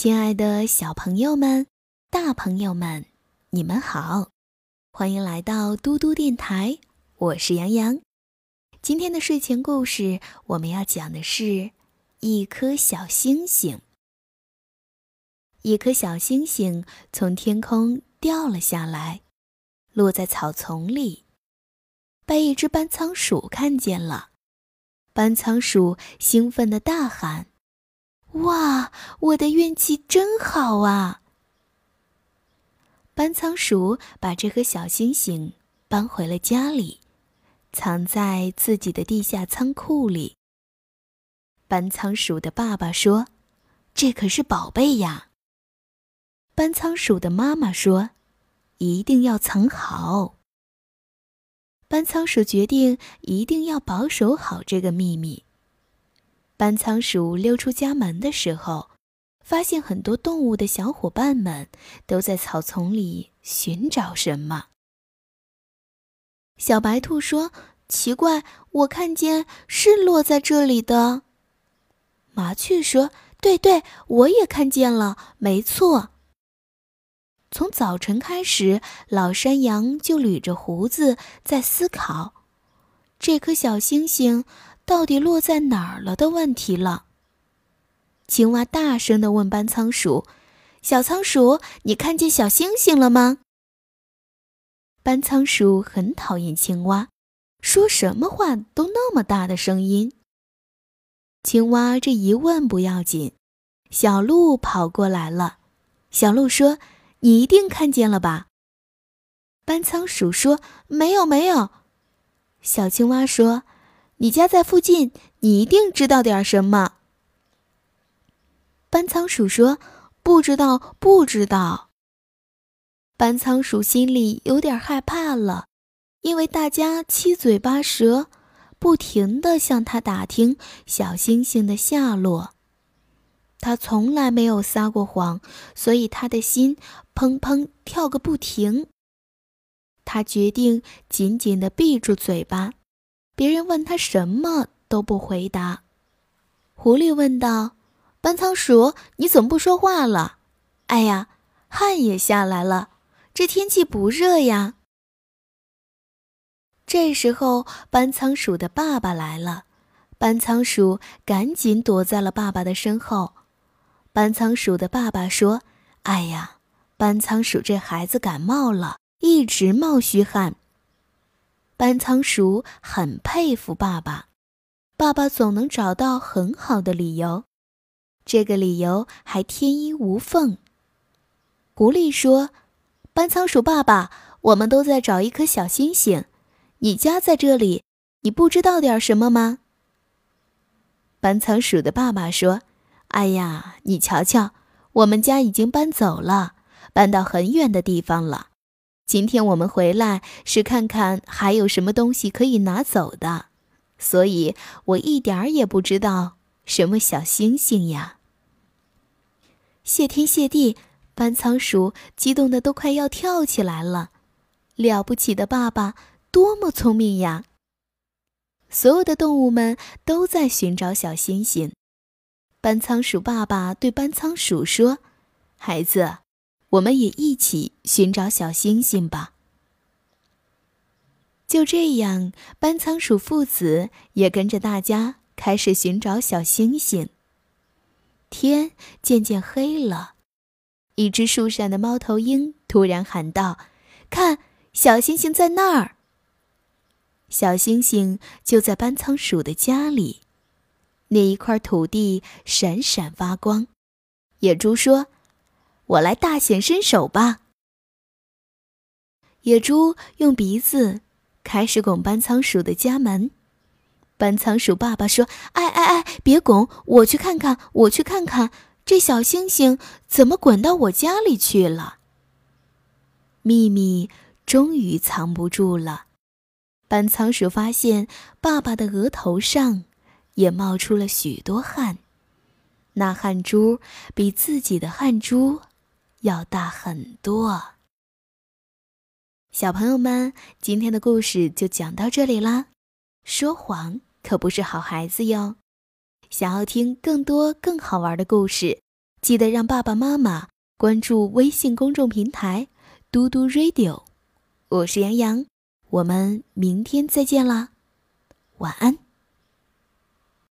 亲爱的小朋友们、大朋友们，你们好，欢迎来到嘟嘟电台，我是杨洋。今天的睡前故事，我们要讲的是一颗小星星。一颗小星星从天空掉了下来，落在草丛里，被一只斑仓鼠看见了。斑仓鼠兴奋地大喊。哇，我的运气真好啊！搬仓鼠把这颗小星星搬回了家里，藏在自己的地下仓库里。搬仓鼠的爸爸说：“这可是宝贝呀。”搬仓鼠的妈妈说：“一定要藏好。”搬仓鼠决定一定要保守好这个秘密。搬仓鼠溜出家门的时候，发现很多动物的小伙伴们都在草丛里寻找什么。小白兔说：“奇怪，我看见是落在这里的。”麻雀说：“对对，我也看见了，没错。”从早晨开始，老山羊就捋着胡子在思考这颗小星星。到底落在哪儿了的问题了。青蛙大声地问班仓鼠：“小仓鼠，你看见小星星了吗？”班仓鼠很讨厌青蛙，说什么话都那么大的声音。青蛙这一问不要紧，小鹿跑过来了。小鹿说：“你一定看见了吧？”班仓鼠说：“没有，没有。”小青蛙说。你家在附近，你一定知道点什么。班仓鼠说：“不知道，不知道。”班仓鼠心里有点害怕了，因为大家七嘴八舌，不停的向他打听小星星的下落。他从来没有撒过谎，所以他的心砰砰跳个不停。他决定紧紧的闭住嘴巴。别人问他什么都不回答。狐狸问道：“班仓鼠，你怎么不说话了？”“哎呀，汗也下来了，这天气不热呀。”这时候，班仓鼠的爸爸来了。班仓鼠赶紧躲在了爸爸的身后。班仓鼠的爸爸说：“哎呀，班仓鼠这孩子感冒了，一直冒虚汗。”班仓鼠很佩服爸爸，爸爸总能找到很好的理由，这个理由还天衣无缝。狐狸说：“班仓鼠爸爸，我们都在找一颗小星星，你家在这里，你不知道点什么吗？”班仓鼠的爸爸说：“哎呀，你瞧瞧，我们家已经搬走了，搬到很远的地方了。”今天我们回来是看看还有什么东西可以拿走的，所以我一点儿也不知道什么小星星呀。谢天谢地，班仓鼠激动的都快要跳起来了。了不起的爸爸，多么聪明呀！所有的动物们都在寻找小星星。班仓鼠爸爸对班仓鼠说：“孩子。”我们也一起寻找小星星吧。就这样，班仓鼠父子也跟着大家开始寻找小星星。天渐渐黑了，一只树上的猫头鹰突然喊道：“看，小星星在那儿！”小星星就在班仓鼠的家里，那一块土地闪闪发光。野猪说。我来大显身手吧！野猪用鼻子开始拱班仓鼠的家门。班仓鼠爸爸说：“哎哎哎，别拱！我去看看，我去看看，这小星星怎么滚到我家里去了？”秘密终于藏不住了。班仓鼠发现爸爸的额头上也冒出了许多汗，那汗珠比自己的汗珠。要大很多。小朋友们，今天的故事就讲到这里啦。说谎可不是好孩子哟。想要听更多更好玩的故事，记得让爸爸妈妈关注微信公众平台“嘟嘟 Radio”。我是杨洋，我们明天再见啦，晚安。